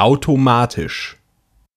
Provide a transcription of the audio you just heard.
automatisch.